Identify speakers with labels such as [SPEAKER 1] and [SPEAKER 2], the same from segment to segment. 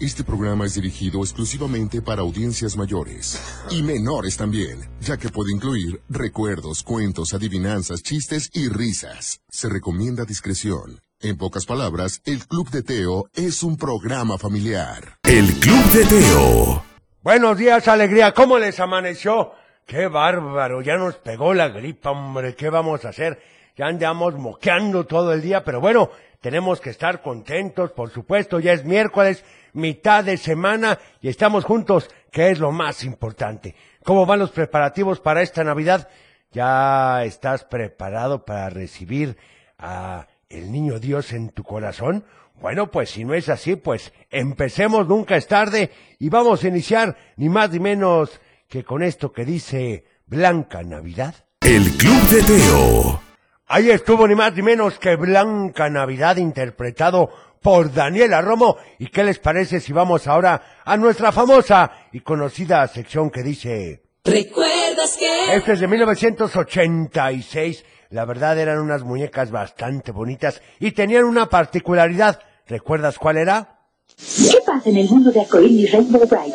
[SPEAKER 1] Este programa es dirigido exclusivamente para audiencias mayores y menores también, ya que puede incluir recuerdos, cuentos, adivinanzas, chistes y risas. Se recomienda discreción. En pocas palabras, el Club de Teo es un programa familiar.
[SPEAKER 2] El Club de Teo.
[SPEAKER 3] Buenos días, alegría. ¿Cómo les amaneció? Qué bárbaro, ya nos pegó la gripa, hombre. ¿Qué vamos a hacer? Ya andamos moqueando todo el día, pero bueno, tenemos que estar contentos, por supuesto. Ya es miércoles, mitad de semana y estamos juntos, que es lo más importante. ¿Cómo van los preparativos para esta Navidad? ¿Ya estás preparado para recibir a el niño Dios en tu corazón? Bueno, pues si no es así, pues empecemos, nunca es tarde y vamos a iniciar ni más ni menos que con esto que dice Blanca Navidad.
[SPEAKER 2] El Club de Teo.
[SPEAKER 3] Ahí estuvo ni más ni menos que Blanca Navidad interpretado por Daniela Romo. ¿Y qué les parece si vamos ahora a nuestra famosa y conocida sección que dice...
[SPEAKER 4] ¿Recuerdas que?
[SPEAKER 3] Este es de 1986. La verdad eran unas muñecas bastante bonitas y tenían una particularidad. ¿Recuerdas cuál era?
[SPEAKER 5] ¿Qué pasa en el mundo de arcoíris Rainbow Bright?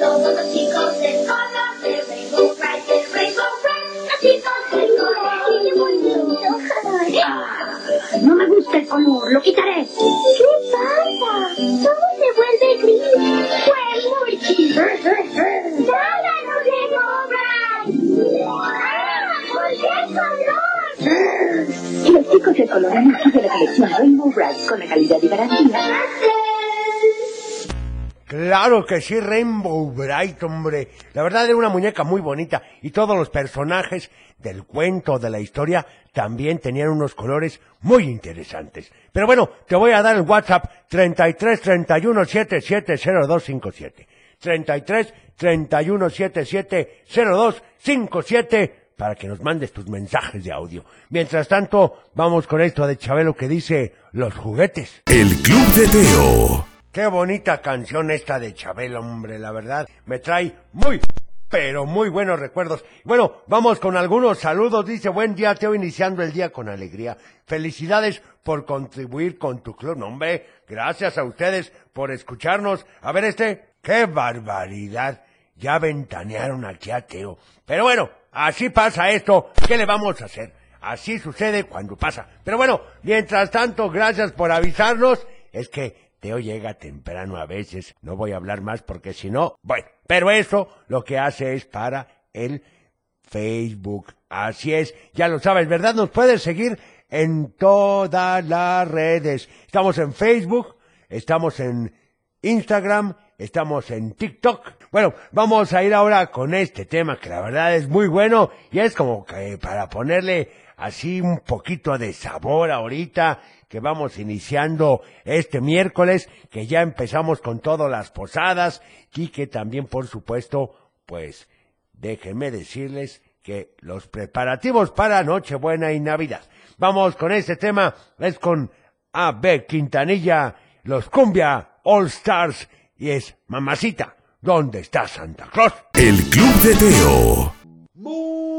[SPEAKER 5] No me gusta el color, lo quitaré.
[SPEAKER 6] ¿Qué pasa? Todo se vuelve gris. Fue Murchi. ¡Tráiganos Rainbow Bright! ¡Ah! ¿Por qué color?
[SPEAKER 5] Y los chicos se coloran aquí de la colección Rainbow Bright con la calidad y garantía.
[SPEAKER 3] Claro que sí, Rainbow Bright, hombre. La verdad era una muñeca muy bonita y todos los personajes del cuento, de la historia, también tenían unos colores muy interesantes. Pero bueno, te voy a dar el WhatsApp 33 31 77 0257. 33 31 77 0257 para que nos mandes tus mensajes de audio. Mientras tanto, vamos con esto de Chabelo que dice los juguetes.
[SPEAKER 2] El Club de Teo.
[SPEAKER 3] Qué bonita canción esta de Chabelo, hombre, la verdad. Me trae muy, pero muy buenos recuerdos. Bueno, vamos con algunos saludos. Dice, buen día, Teo, iniciando el día con alegría. Felicidades por contribuir con tu club. Hombre, gracias a ustedes por escucharnos. A ver este, qué barbaridad. Ya ventanearon aquí a Teo. Pero bueno, así pasa esto. ¿Qué le vamos a hacer? Así sucede cuando pasa. Pero bueno, mientras tanto, gracias por avisarnos. Es que Teo llega temprano a veces. No voy a hablar más porque si no, bueno. Pero eso lo que hace es para el Facebook. Así es, ya lo sabes, ¿verdad? Nos puedes seguir en todas las redes. Estamos en Facebook, estamos en Instagram, estamos en TikTok. Bueno, vamos a ir ahora con este tema que la verdad es muy bueno y es como que para ponerle así un poquito de sabor ahorita que vamos iniciando este miércoles, que ya empezamos con todas las posadas y que también, por supuesto, pues déjenme decirles que los preparativos para Nochebuena y Navidad. Vamos con este tema, es con A.B. Quintanilla, los Cumbia All Stars y es Mamacita, ¿dónde está Santa Claus?
[SPEAKER 2] El Club de Teo.
[SPEAKER 7] Muy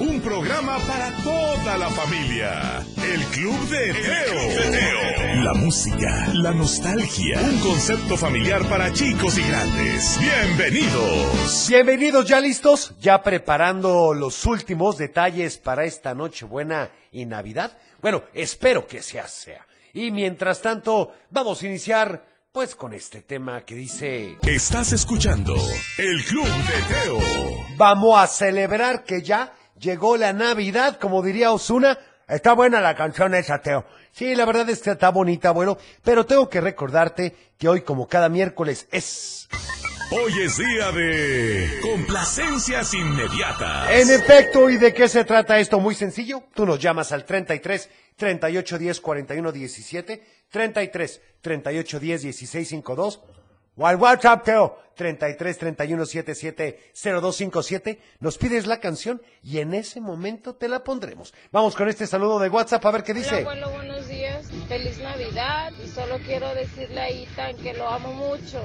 [SPEAKER 2] Un programa para toda la familia. El Club de Teo. La música, la nostalgia. Un concepto familiar para chicos y grandes. Bienvenidos.
[SPEAKER 7] Bienvenidos, ya listos, ya preparando los últimos detalles para esta Nochebuena y Navidad. Bueno, espero que sea sea. Y mientras tanto, vamos a iniciar pues con este tema que dice...
[SPEAKER 2] Estás escuchando El Club de Teo.
[SPEAKER 7] Vamos a celebrar que ya llegó la Navidad, como diría Osuna. Está buena la canción esa, Teo. Sí, la verdad es que está bonita, bueno, pero tengo que recordarte que hoy, como cada miércoles, es...
[SPEAKER 2] Hoy es día de complacencias inmediatas.
[SPEAKER 7] En efecto, ¿y de qué se trata esto? Muy sencillo. Tú nos llamas al 33 38 10 41 17, 33 38 10 16 52,
[SPEAKER 3] o al WhatsApp, Teo, 33 31 77 0257, nos pides la canción y en ese momento te la pondremos. Vamos con este saludo de WhatsApp a ver qué
[SPEAKER 8] Hola,
[SPEAKER 3] dice.
[SPEAKER 8] abuelo, buenos días. Feliz Navidad. Y solo quiero decirle a Ethan que lo amo mucho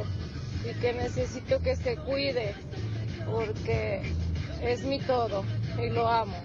[SPEAKER 8] y que necesito que se cuide porque es mi todo y lo amo.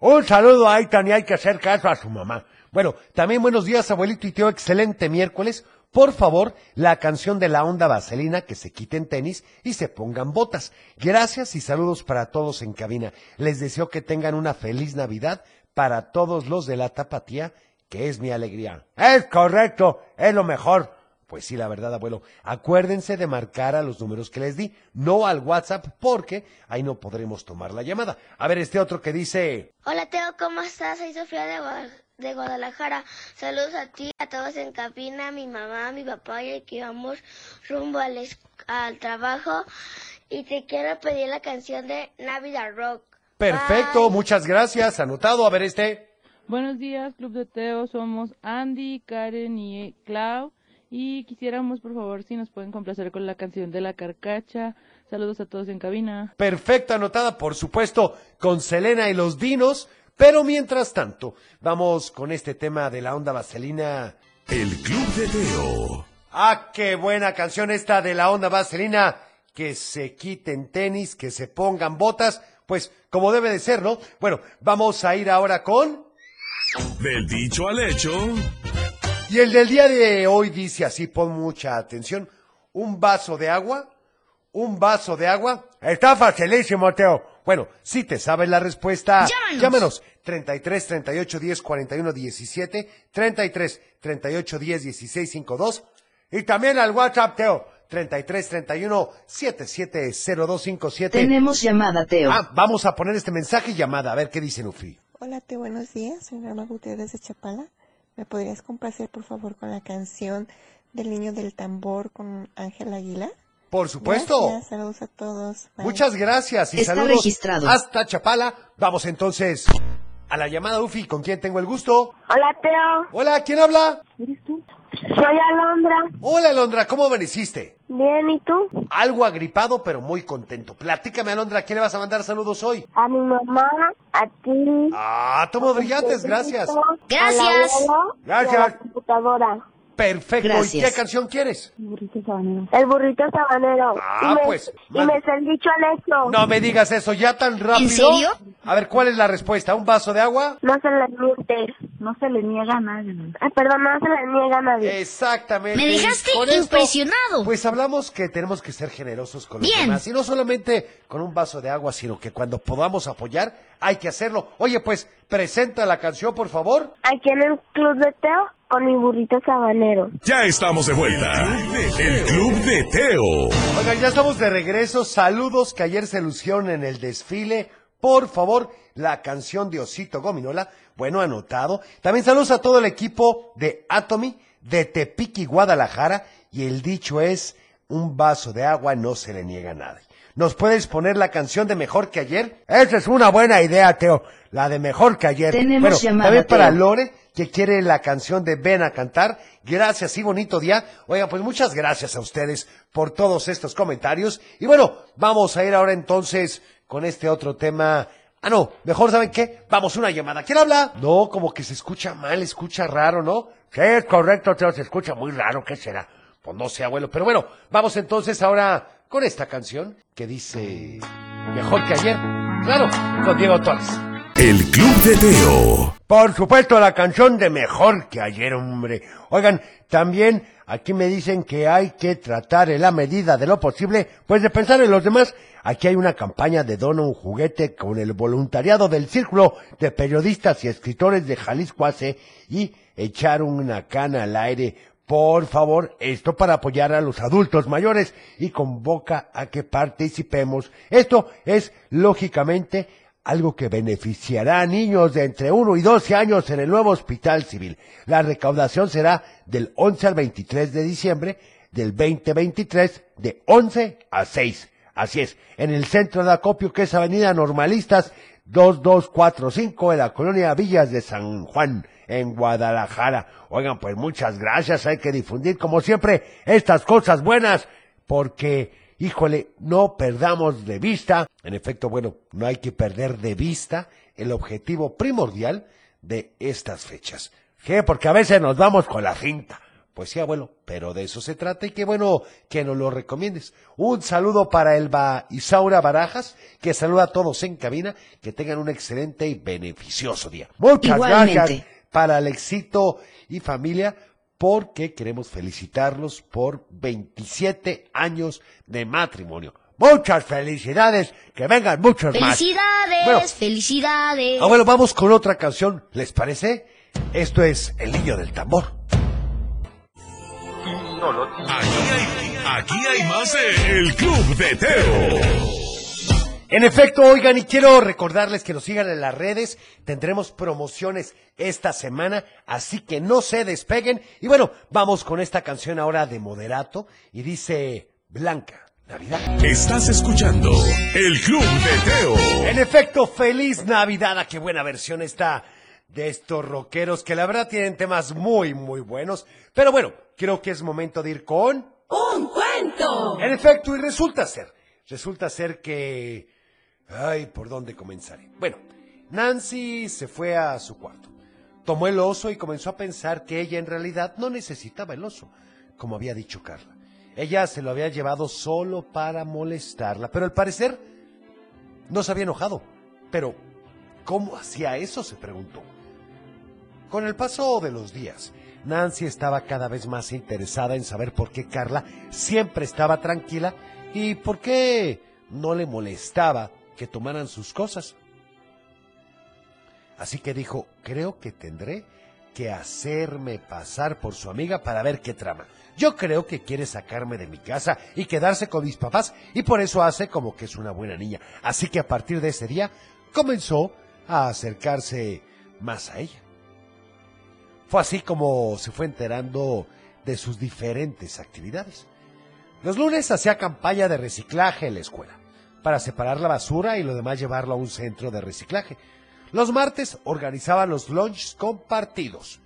[SPEAKER 3] Un saludo a Aitan y hay que hacer caso a su mamá. Bueno, también buenos días, abuelito y tío, excelente miércoles. Por favor, la canción de la onda vaselina, que se quiten tenis y se pongan botas. Gracias y saludos para todos en cabina. Les deseo que tengan una feliz Navidad para todos los de la tapatía, que es mi alegría. Es correcto, es lo mejor. Pues sí, la verdad, abuelo. Acuérdense de marcar a los números que les di, no al WhatsApp, porque ahí no podremos tomar la llamada. A ver, este otro que dice...
[SPEAKER 9] Hola Teo, ¿cómo estás? Soy Sofía de, Gua- de Guadalajara. Saludos a ti, a todos en cabina, a mi mamá, a mi papá y que vamos rumbo al, trabajo. Y te quiero pedir la canción de Navidad Rock.
[SPEAKER 3] Perfecto,
[SPEAKER 9] Bye.
[SPEAKER 3] muchas gracias. Anotado, a ver este.
[SPEAKER 10] Buenos días, Club de Teo. Somos Andy, Karen y Clau. Y quisiéramos, por favor, si nos pueden complacer con la canción de la carcacha. Saludos a todos en cabina.
[SPEAKER 3] Perfecto, anotada, por supuesto, con Selena y los Dinos. Pero mientras tanto, vamos con este tema de la onda vaselina.
[SPEAKER 2] El Club de Teo.
[SPEAKER 3] Ah, qué buena canción esta de la onda vaselina. Que se quiten tenis, que se pongan botas. Pues como debe de ser, ¿no? Bueno, vamos a ir ahora con...
[SPEAKER 2] Del dicho al hecho.
[SPEAKER 3] Y el del día de hoy dice así, pon mucha atención. Un vaso de agua, un vaso de agua. Está facilísimo, Teo. Bueno, si te sabes la respuesta,
[SPEAKER 9] Llámanos.
[SPEAKER 3] llámanos. 33 38 10 41 17, 33 38 10 16 52 y también al WhatsApp, Teo. 33 31 77 0257.
[SPEAKER 11] Tenemos llamada, Teo.
[SPEAKER 3] Ah, vamos a poner este mensaje y llamada, a ver qué dice Nufi.
[SPEAKER 12] Hola, Teo, buenos días. Soy Norma Gutiérrez de Chapala. ¿Me podrías complacer, por favor, con la canción del niño del tambor con Ángel Aguilar?
[SPEAKER 3] Por supuesto.
[SPEAKER 12] Gracias, saludos a todos. Bye.
[SPEAKER 3] Muchas gracias y
[SPEAKER 11] Está
[SPEAKER 3] saludos
[SPEAKER 11] registrado.
[SPEAKER 3] hasta Chapala. Vamos entonces a la llamada Ufi, ¿con quién tengo el gusto?
[SPEAKER 9] Hola Teo,
[SPEAKER 3] Hola, ¿quién habla?
[SPEAKER 9] soy Alondra.
[SPEAKER 3] Hola, Alondra, ¿cómo amaneciste?
[SPEAKER 9] Bien, ¿y tú?
[SPEAKER 3] Algo agripado, pero muy contento. Platícame, Alondra, ¿a quién le vas a mandar saludos hoy?
[SPEAKER 9] A mi mamá, a ti.
[SPEAKER 3] Ah, tomo brillantes, gracias.
[SPEAKER 9] Gracias.
[SPEAKER 3] Gracias.
[SPEAKER 9] a la computadora.
[SPEAKER 3] Perfecto, ¿y
[SPEAKER 11] Gracias.
[SPEAKER 3] qué canción quieres?
[SPEAKER 9] El burrito sabanero.
[SPEAKER 3] Ah,
[SPEAKER 9] y me,
[SPEAKER 3] pues,
[SPEAKER 9] Y me el dicho al hecho.
[SPEAKER 3] No me digas eso, ya tan rápido.
[SPEAKER 11] serio?
[SPEAKER 3] A ver, ¿cuál es la respuesta? ¿Un vaso de agua?
[SPEAKER 9] No se le miente.
[SPEAKER 12] No se le niega a nadie.
[SPEAKER 9] Ay, perdón, no se le niega a nadie.
[SPEAKER 3] Exactamente.
[SPEAKER 11] Me dejaste
[SPEAKER 3] con esto,
[SPEAKER 11] impresionado.
[SPEAKER 3] Pues hablamos que tenemos que ser generosos con los
[SPEAKER 11] Bien.
[SPEAKER 3] demás. Y no solamente con un vaso de agua, sino que cuando podamos apoyar, hay que hacerlo. Oye, pues, presenta la canción, por favor.
[SPEAKER 9] Aquí en el club de Teo con mi burrito sabanero.
[SPEAKER 2] Ya estamos de vuelta. El Club de Teo.
[SPEAKER 3] Oigan, ya estamos de regreso. Saludos que ayer se lucieron en el desfile. Por favor, la canción de Osito Gominola. Bueno, anotado. También saludos a todo el equipo de Atomy, de Tepic y Guadalajara. Y el dicho es, un vaso de agua no se le niega a nadie. ¿Nos puedes poner la canción de Mejor que ayer? Esa es una buena idea, Teo. La de Mejor que ayer.
[SPEAKER 11] Tenemos
[SPEAKER 3] bueno,
[SPEAKER 11] llamada,
[SPEAKER 3] también para
[SPEAKER 11] Teo.
[SPEAKER 3] Lore, que quiere la canción de Ven a cantar. Gracias y bonito día. Oiga, pues muchas gracias a ustedes por todos estos comentarios. Y bueno, vamos a ir ahora entonces con este otro tema. Ah, no, mejor saben qué, vamos una llamada. ¿Quién habla? No, como que se escucha mal, escucha raro, ¿no? Sí, es correcto, Teo, se escucha muy raro, ¿qué será? Pues no sé, abuelo, pero bueno, vamos entonces ahora con esta canción que dice Mejor que ayer. Claro, con Diego Torres.
[SPEAKER 2] El Club de Teo.
[SPEAKER 3] Por supuesto, la canción de mejor que ayer, hombre. Oigan, también aquí me dicen que hay que tratar en la medida de lo posible, pues de pensar en los demás. Aquí hay una campaña de dona un juguete con el voluntariado del Círculo de Periodistas y Escritores de Jalisco y echar una cana al aire. Por favor, esto para apoyar a los adultos mayores y convoca a que participemos. Esto es, lógicamente, algo que beneficiará a niños de entre 1 y 12 años en el nuevo hospital civil. La recaudación será del 11 al 23 de diciembre del 2023 de 11 a 6. Así es, en el centro de acopio que es Avenida Normalistas 2245 en la colonia Villas de San Juan en Guadalajara. Oigan, pues muchas gracias, hay que difundir como siempre estas cosas buenas porque, híjole, no perdamos de vista, en efecto, bueno, no hay que perder de vista el objetivo primordial de estas fechas. ¿Qué? Porque a veces nos vamos con la cinta. Pues sí, abuelo, pero de eso se trata y qué bueno que nos lo recomiendes. Un saludo para Elba Isaura Barajas, que saluda a todos en cabina, que tengan un excelente y beneficioso día. Muchas
[SPEAKER 11] Igualmente.
[SPEAKER 3] gracias para Alexito y familia, porque queremos felicitarlos por 27 años de matrimonio. Muchas felicidades, que vengan muchos más.
[SPEAKER 11] Felicidades,
[SPEAKER 3] Bueno,
[SPEAKER 11] felicidades.
[SPEAKER 3] Abuelo, vamos con otra canción, ¿les parece? Esto es El Niño del Tambor.
[SPEAKER 2] Aquí hay, aquí hay más de El Club de Teo.
[SPEAKER 3] En efecto, oigan, y quiero recordarles que nos sigan en las redes. Tendremos promociones esta semana, así que no se despeguen. Y bueno, vamos con esta canción ahora de Moderato y dice Blanca. Navidad.
[SPEAKER 2] Estás escuchando El Club de Teo.
[SPEAKER 3] En efecto, feliz Navidad. Ah, qué buena versión está de estos rockeros que la verdad tienen temas muy, muy buenos. Pero bueno, creo que es momento de ir con...
[SPEAKER 4] ¡Un cuento!
[SPEAKER 3] En efecto, y resulta ser, resulta ser que... Ay, ¿por dónde comenzaré? Bueno, Nancy se fue a su cuarto, tomó el oso y comenzó a pensar que ella en realidad no necesitaba el oso, como había dicho Carla. Ella se lo había llevado solo para molestarla, pero al parecer no se había enojado. Pero, ¿cómo hacía eso? se preguntó. Con el paso de los días, Nancy estaba cada vez más interesada en saber por qué Carla siempre estaba tranquila y por qué no le molestaba que tomaran sus cosas. Así que dijo, creo que tendré que hacerme pasar por su amiga para ver qué trama. Yo creo que quiere sacarme de mi casa y quedarse con mis papás y por eso hace como que es una buena niña. Así que a partir de ese día comenzó a acercarse más a ella. Fue así como se fue enterando de sus diferentes actividades. Los lunes hacía campaña de reciclaje en la escuela, para separar la basura y lo demás llevarlo a un centro de reciclaje. Los martes organizaba los lunches compartidos,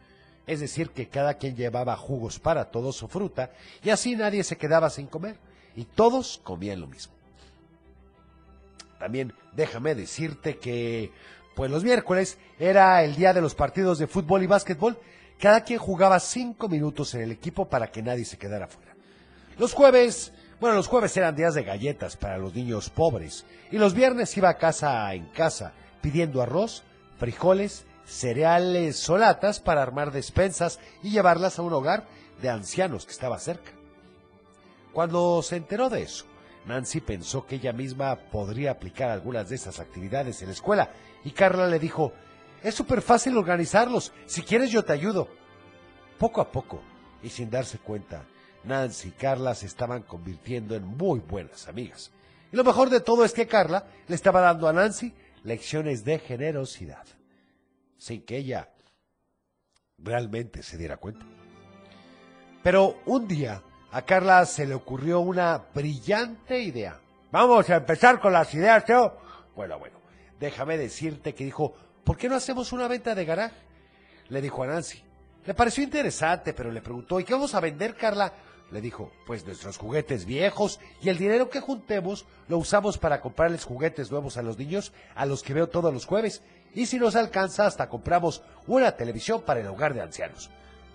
[SPEAKER 3] es decir, que cada quien llevaba jugos para todos o fruta y así nadie se quedaba sin comer y todos comían lo mismo. También déjame decirte que, pues los miércoles era el día de los partidos de fútbol y básquetbol. Cada quien jugaba cinco minutos en el equipo para que nadie se quedara fuera. Los jueves, bueno, los jueves eran días de galletas para los niños pobres y los viernes iba casa en casa pidiendo arroz, frijoles, cereales o latas para armar despensas y llevarlas a un hogar de ancianos que estaba cerca. Cuando se enteró de eso, Nancy pensó que ella misma podría aplicar algunas de esas actividades en la escuela y Carla le dijo, es súper fácil organizarlos, si quieres yo te ayudo. Poco a poco, y sin darse cuenta, Nancy y Carla se estaban convirtiendo en muy buenas amigas. Y lo mejor de todo es que Carla le estaba dando a Nancy lecciones de generosidad, sin que ella realmente se diera cuenta. Pero un día a Carla se le ocurrió una brillante idea. Vamos a empezar con las ideas, Teo. Bueno, bueno, déjame decirte que dijo, ¿por qué no hacemos una venta de garaje? Le dijo a Nancy. Le pareció interesante, pero le preguntó, ¿y qué vamos a vender, Carla? Le dijo, pues nuestros juguetes viejos y el dinero que juntemos lo usamos para comprarles juguetes nuevos a los niños a los que veo todos los jueves. Y si nos alcanza, hasta compramos una televisión para el hogar de ancianos.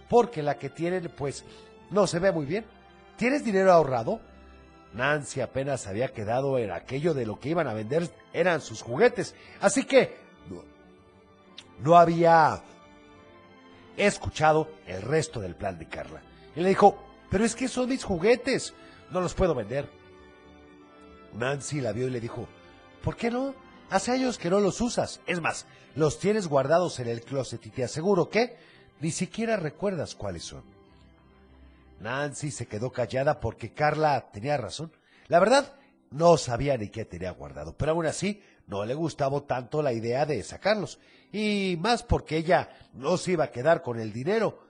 [SPEAKER 3] Porque la que tienen, pues, no se ve muy bien. ¿Tienes dinero ahorrado? Nancy apenas había quedado en aquello de lo que iban a vender eran sus juguetes. Así que no, no había escuchado el resto del plan de Carla. Y le dijo, pero es que son mis juguetes, no los puedo vender. Nancy la vio y le dijo, ¿por qué no? Hace años que no los usas. Es más, los tienes guardados en el closet y te aseguro que ni siquiera recuerdas cuáles son. Nancy se quedó callada porque Carla tenía razón. La verdad, no sabía ni qué tenía guardado, pero aún así no le gustaba tanto la idea de sacarlos. Y más porque ella no se iba a quedar con el dinero.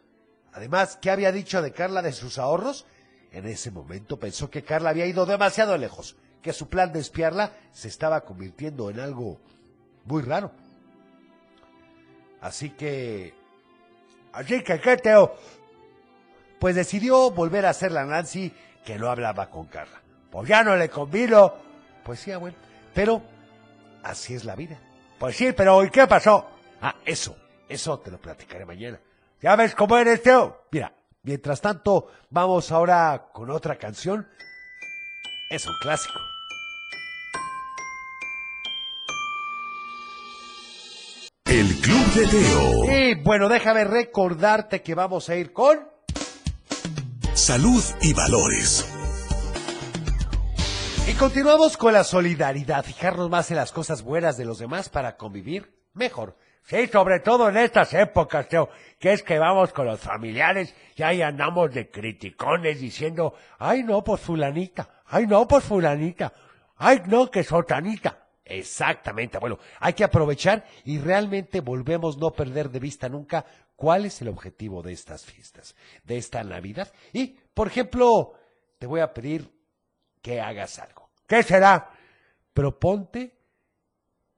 [SPEAKER 3] Además, ¿qué había dicho de Carla de sus ahorros? En ese momento pensó que Carla había ido demasiado lejos, que su plan de espiarla se estaba convirtiendo en algo muy raro. Así que... Así que, ¿qué? Pues decidió volver a hacerle a Nancy que no hablaba con Carla. Pues ya no le convino. Pues sí, abuelo. Pero así es la vida. Pues sí, pero ¿y qué pasó? Ah, eso, eso te lo platicaré mañana. ¿Ya ves cómo eres, Teo? Mira, mientras tanto, vamos ahora con otra canción. Es un clásico.
[SPEAKER 2] El Club de Teo.
[SPEAKER 3] Y bueno, déjame recordarte que vamos a ir con...
[SPEAKER 2] Salud y valores.
[SPEAKER 3] Y continuamos con la solidaridad, fijarnos más en las cosas buenas de los demás para convivir mejor. Sí, sobre todo en estas épocas, Teo, que es que vamos con los familiares y ahí andamos de criticones diciendo, ay no, pues fulanita, ay no, pues fulanita, ay no, que sotanita. Exactamente, bueno, hay que aprovechar y realmente volvemos no perder de vista nunca cuál es el objetivo de estas fiestas, de esta Navidad. Y, por ejemplo, te voy a pedir que hagas algo. ¿Qué será? Proponte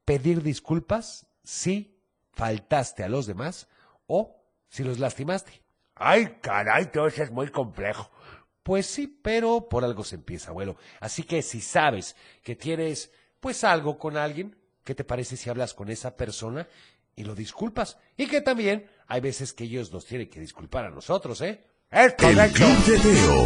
[SPEAKER 3] pedir disculpas si faltaste a los demás o si los lastimaste. Ay, caray, todo eso es muy complejo. Pues sí, pero por algo se empieza, abuelo. Así que si sabes que tienes pues algo con alguien, ¿qué te parece si hablas con esa persona y lo disculpas? Y que también hay veces que ellos nos tienen que disculpar a nosotros, ¿eh? Es correcto.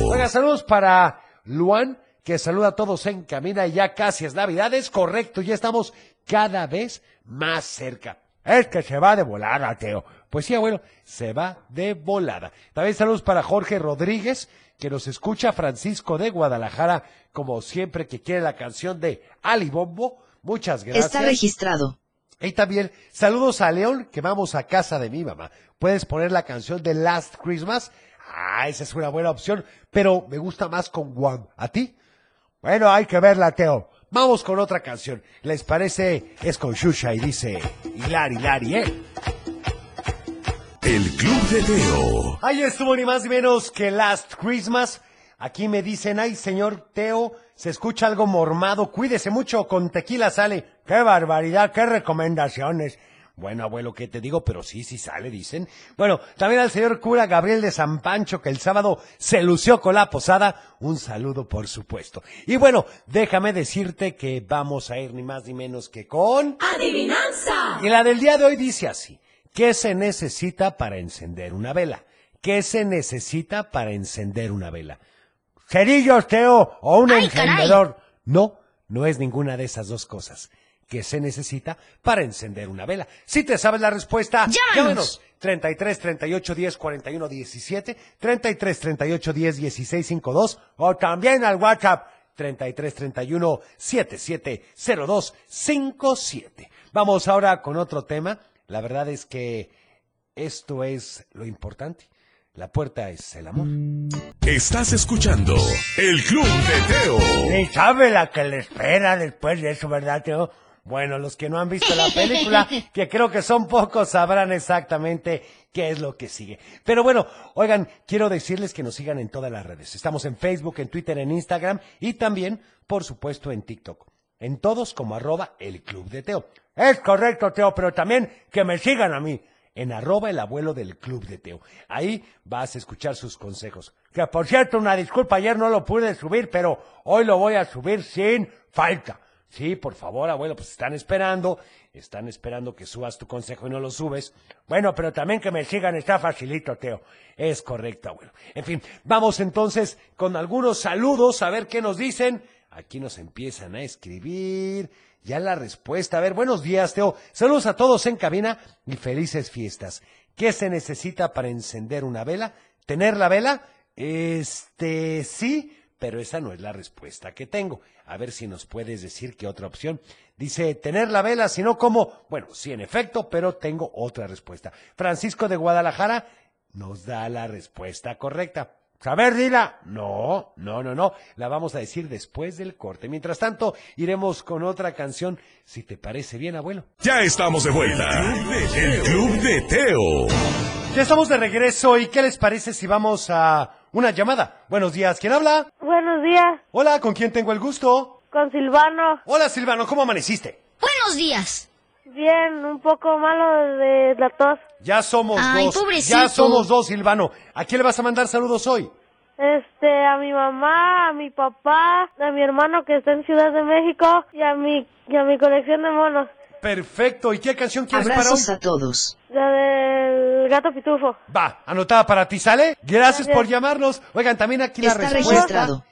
[SPEAKER 3] Oiga, saludos para Luan, que saluda a todos en Camina y ya casi es Navidad. Es correcto, ya estamos cada vez más cerca. Es que se va de volada, Teo. Pues sí, abuelo, se va de volada. También saludos para Jorge Rodríguez, que nos escucha, Francisco de Guadalajara, como siempre que quiere la canción de Ali Bombo. Muchas gracias.
[SPEAKER 11] Está registrado.
[SPEAKER 3] Y también saludos a León, que vamos a casa de mi mamá. Puedes poner la canción de Last Christmas. Ah, esa es una buena opción, pero me gusta más con Guam. ¿A ti? Bueno, hay que verla, Teo. Vamos con otra canción. ¿Les parece? Es con Shusha y dice Hilari, Hilari, ¿eh?
[SPEAKER 2] El Club de Teo.
[SPEAKER 3] Ahí estuvo ni más ni menos que Last Christmas. Aquí me dicen, ay, señor Teo, se escucha algo mormado, cuídese mucho, con tequila sale. ¡Qué barbaridad! ¡Qué recomendaciones! Bueno, abuelo, ¿qué te digo? Pero sí, sí sale, dicen. Bueno, también al señor cura Gabriel de San Pancho, que el sábado se lució con la posada. Un saludo, por supuesto. Y bueno, déjame decirte que vamos a ir ni más ni menos que con...
[SPEAKER 4] Adivinanza.
[SPEAKER 3] Y la del día de hoy dice así. ¿Qué se necesita para encender una vela? ¿Qué se necesita para encender una vela? ¿Cerillos, Teo, o un
[SPEAKER 9] Ay, caray.
[SPEAKER 3] encendedor? No, no es ninguna de esas dos cosas. ¿Qué se necesita para encender una vela? Si te sabes la respuesta,
[SPEAKER 9] Llámanos.
[SPEAKER 3] 33 38 10 41 17, 33 38 10 16 52 o también al WhatsApp 33 31 77 02 57. Vamos ahora con otro tema. La verdad es que esto es lo importante. La puerta es el amor.
[SPEAKER 2] Estás escuchando El Club de Teo.
[SPEAKER 3] Ni sabe la que le espera después de eso, ¿verdad, Teo? Bueno, los que no han visto la película, que creo que son pocos, sabrán exactamente qué es lo que sigue. Pero bueno, oigan, quiero decirles que nos sigan en todas las redes. Estamos en Facebook, en Twitter, en Instagram y también, por supuesto, en TikTok. En todos como arroba el Club de Teo. Es correcto, Teo, pero también que me sigan a mí. En arroba el abuelo del Club de Teo. Ahí vas a escuchar sus consejos. Que por cierto, una disculpa, ayer no lo pude subir, pero hoy lo voy a subir sin falta. Sí, por favor, abuelo, pues están esperando, están esperando que subas tu consejo y no lo subes. Bueno, pero también que me sigan está facilito, Teo. Es correcto, abuelo. En fin, vamos entonces con algunos saludos a ver qué nos dicen. Aquí nos empiezan a escribir. Ya la respuesta. A ver, buenos días, Teo. Saludos a todos en cabina y felices fiestas. ¿Qué se necesita para encender una vela? ¿Tener la vela? Este, sí, pero esa no es la respuesta que tengo. A ver si nos puedes decir qué otra opción. Dice, tener la vela, si no, ¿cómo? Bueno, sí, en efecto, pero tengo otra respuesta. Francisco de Guadalajara nos da la respuesta correcta. A dila. No, no, no, no. La vamos a decir después del corte. Mientras tanto, iremos con otra canción, si te parece bien, abuelo.
[SPEAKER 2] Ya estamos de vuelta. El Club de Teo.
[SPEAKER 3] Ya estamos de regreso y ¿qué les parece si vamos a una llamada? Buenos días, ¿quién habla?
[SPEAKER 13] Buenos días,
[SPEAKER 3] Hola, ¿con quién tengo el gusto?
[SPEAKER 13] con Silvano.
[SPEAKER 3] Hola, Silvano, ¿cómo amaneciste?
[SPEAKER 9] Buenos días.
[SPEAKER 13] Bien, un poco malo de la tos.
[SPEAKER 3] Ya somos
[SPEAKER 9] Ay,
[SPEAKER 3] dos.
[SPEAKER 9] pobrecito.
[SPEAKER 3] Ya somos dos, Silvano. ¿A quién le vas a mandar saludos hoy?
[SPEAKER 13] este, a mi mamá, a mi papá, a mi hermano que está en Ciudad de México y a mi, y a mi colección de monos.
[SPEAKER 3] Perfecto. ¿Y qué canción quieres para hoy?
[SPEAKER 11] Abrazos a todos.
[SPEAKER 13] La del gato pitufo.
[SPEAKER 3] Va, anotada para ti, ¿sale? Gracias por llamarnos. Oigan, también aquí la
[SPEAKER 11] Está
[SPEAKER 3] respuesta
[SPEAKER 11] registrado.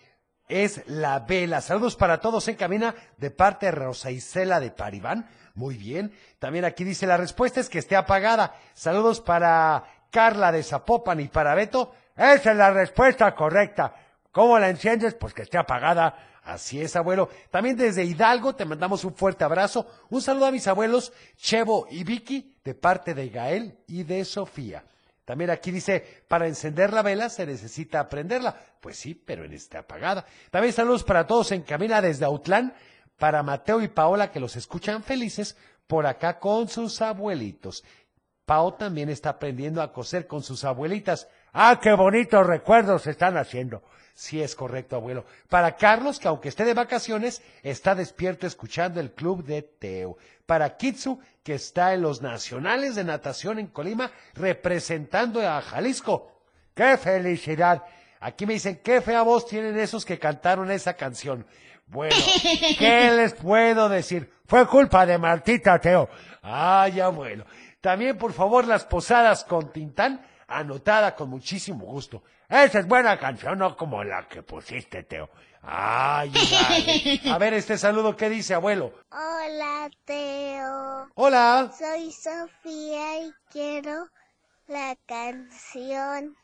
[SPEAKER 3] es la vela. Saludos para todos en cabina de parte de Rosa Isela de Paribán. Muy bien. También aquí dice la respuesta es que esté apagada. Saludos para Carla de Zapopan y para Beto. Esa es la respuesta correcta. ¿Cómo la enciendes? Pues que esté apagada. Así es, abuelo. También desde Hidalgo te mandamos un fuerte abrazo. Un saludo a mis abuelos Chevo y Vicky de parte de Gael y de Sofía. También aquí dice, para encender la vela se necesita prenderla. Pues sí, pero en esta apagada. También saludos para todos en cabina desde Autlán, para Mateo y Paola que los escuchan felices por acá con sus abuelitos. Pao también está aprendiendo a coser con sus abuelitas. ¡Ah, qué bonitos recuerdos se están haciendo! Sí, es correcto, abuelo. Para Carlos, que aunque esté de vacaciones, está despierto escuchando el club de Teo. Para Kitsu, que está en los nacionales de natación en Colima, representando a Jalisco. ¡Qué felicidad! Aquí me dicen, qué fea voz tienen esos que cantaron esa canción. Bueno, ¿qué les puedo decir? Fue culpa de Martita, Teo. Ay, abuelo. También, por favor, las posadas con Tintán, anotada con muchísimo gusto. Esa es buena canción, no como la que pusiste, Teo. Ay. A ver este saludo, ¿qué dice, abuelo?
[SPEAKER 7] Hola, Teo.
[SPEAKER 3] Hola.
[SPEAKER 7] Soy Sofía y quiero la canción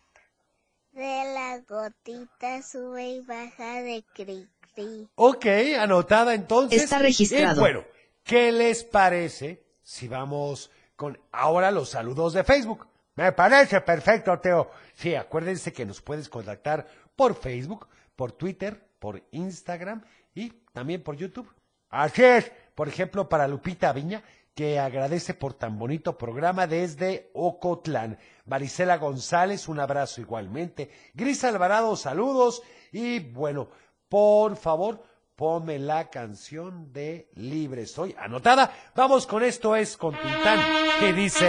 [SPEAKER 7] de la gotita sube y baja de Cri Cri.
[SPEAKER 3] Ok, anotada entonces.
[SPEAKER 11] Está registrado.
[SPEAKER 3] Y bueno, ¿qué les parece si vamos con ahora los saludos de Facebook? Me parece perfecto, Teo. Sí, acuérdense que nos puedes contactar por Facebook, por Twitter, por Instagram y también por YouTube. Así es. Por ejemplo, para Lupita Viña, que agradece por tan bonito programa desde Ocotlán. Marisela González, un abrazo igualmente. Gris Alvarado, saludos. Y bueno, por favor, ponme la canción de Libre Soy. Anotada. Vamos con esto es con Tintán, que dice...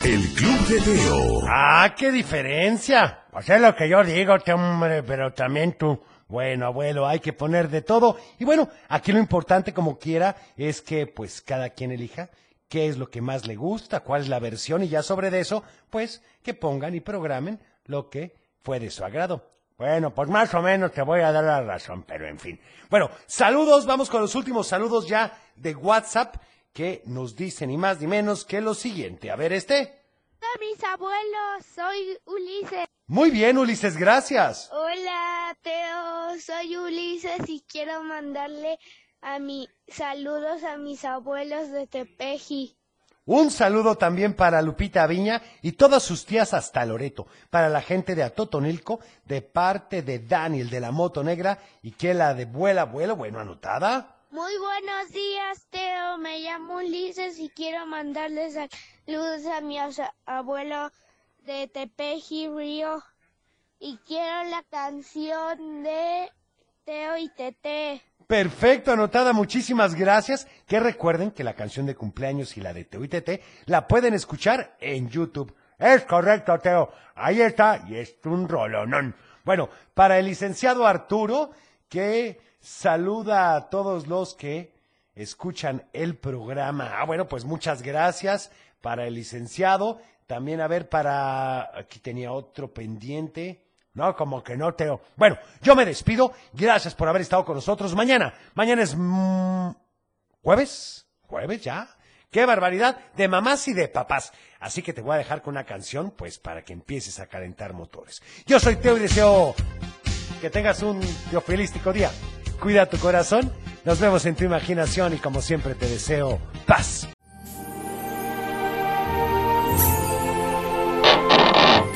[SPEAKER 2] El Club de Teo.
[SPEAKER 14] Ah, qué diferencia. Pues es lo que yo digo, hombre, pero también tú. Bueno, abuelo, hay que poner de todo. Y bueno, aquí lo importante como quiera es que pues cada quien elija qué es lo que más le gusta, cuál es la versión y ya sobre de eso, pues que pongan y programen lo que fue de su agrado. Bueno, pues más o menos te voy a dar la razón, pero en fin. Bueno, saludos, vamos con los últimos saludos ya de WhatsApp que nos dicen ni más ni menos que lo siguiente. A ver este.
[SPEAKER 7] Hola, mis abuelos, soy Ulises.
[SPEAKER 3] Muy bien, Ulises, gracias.
[SPEAKER 7] Hola, Teo, soy Ulises y quiero mandarle a mi saludos a mis abuelos de Tepeji.
[SPEAKER 3] Un saludo también para Lupita Viña y todas sus tías hasta Loreto, para la gente de Atotonilco, de parte de Daniel de la Moto Negra y que la de Vuela Vuelo, bueno, anotada.
[SPEAKER 7] Muy buenos días, Teo. Me llamo Ulises y quiero mandarles saludos a mi abuelo de Tepeji, Río. Y quiero la canción de Teo y Tete.
[SPEAKER 3] Perfecto, anotada, muchísimas gracias. Que recuerden que la canción de cumpleaños y la de Tete la pueden escuchar en YouTube. Es correcto, Teo. Ahí está, y es un rolonón. Bueno, para el licenciado Arturo, que saluda a todos los que escuchan el programa. Ah, bueno, pues muchas gracias para el licenciado. También, a ver, para... Aquí tenía otro pendiente. No, como que no, Teo. Bueno, yo me despido. Gracias por haber estado con nosotros. Mañana, mañana es... mm, ¿Jueves? ¿Jueves ya? ¡Qué barbaridad! De mamás y de papás. Así que te voy a dejar con una canción, pues, para que empieces a calentar motores. Yo soy Teo y deseo que tengas un teofilístico día. Cuida tu corazón. Nos vemos en tu imaginación y como siempre te deseo paz.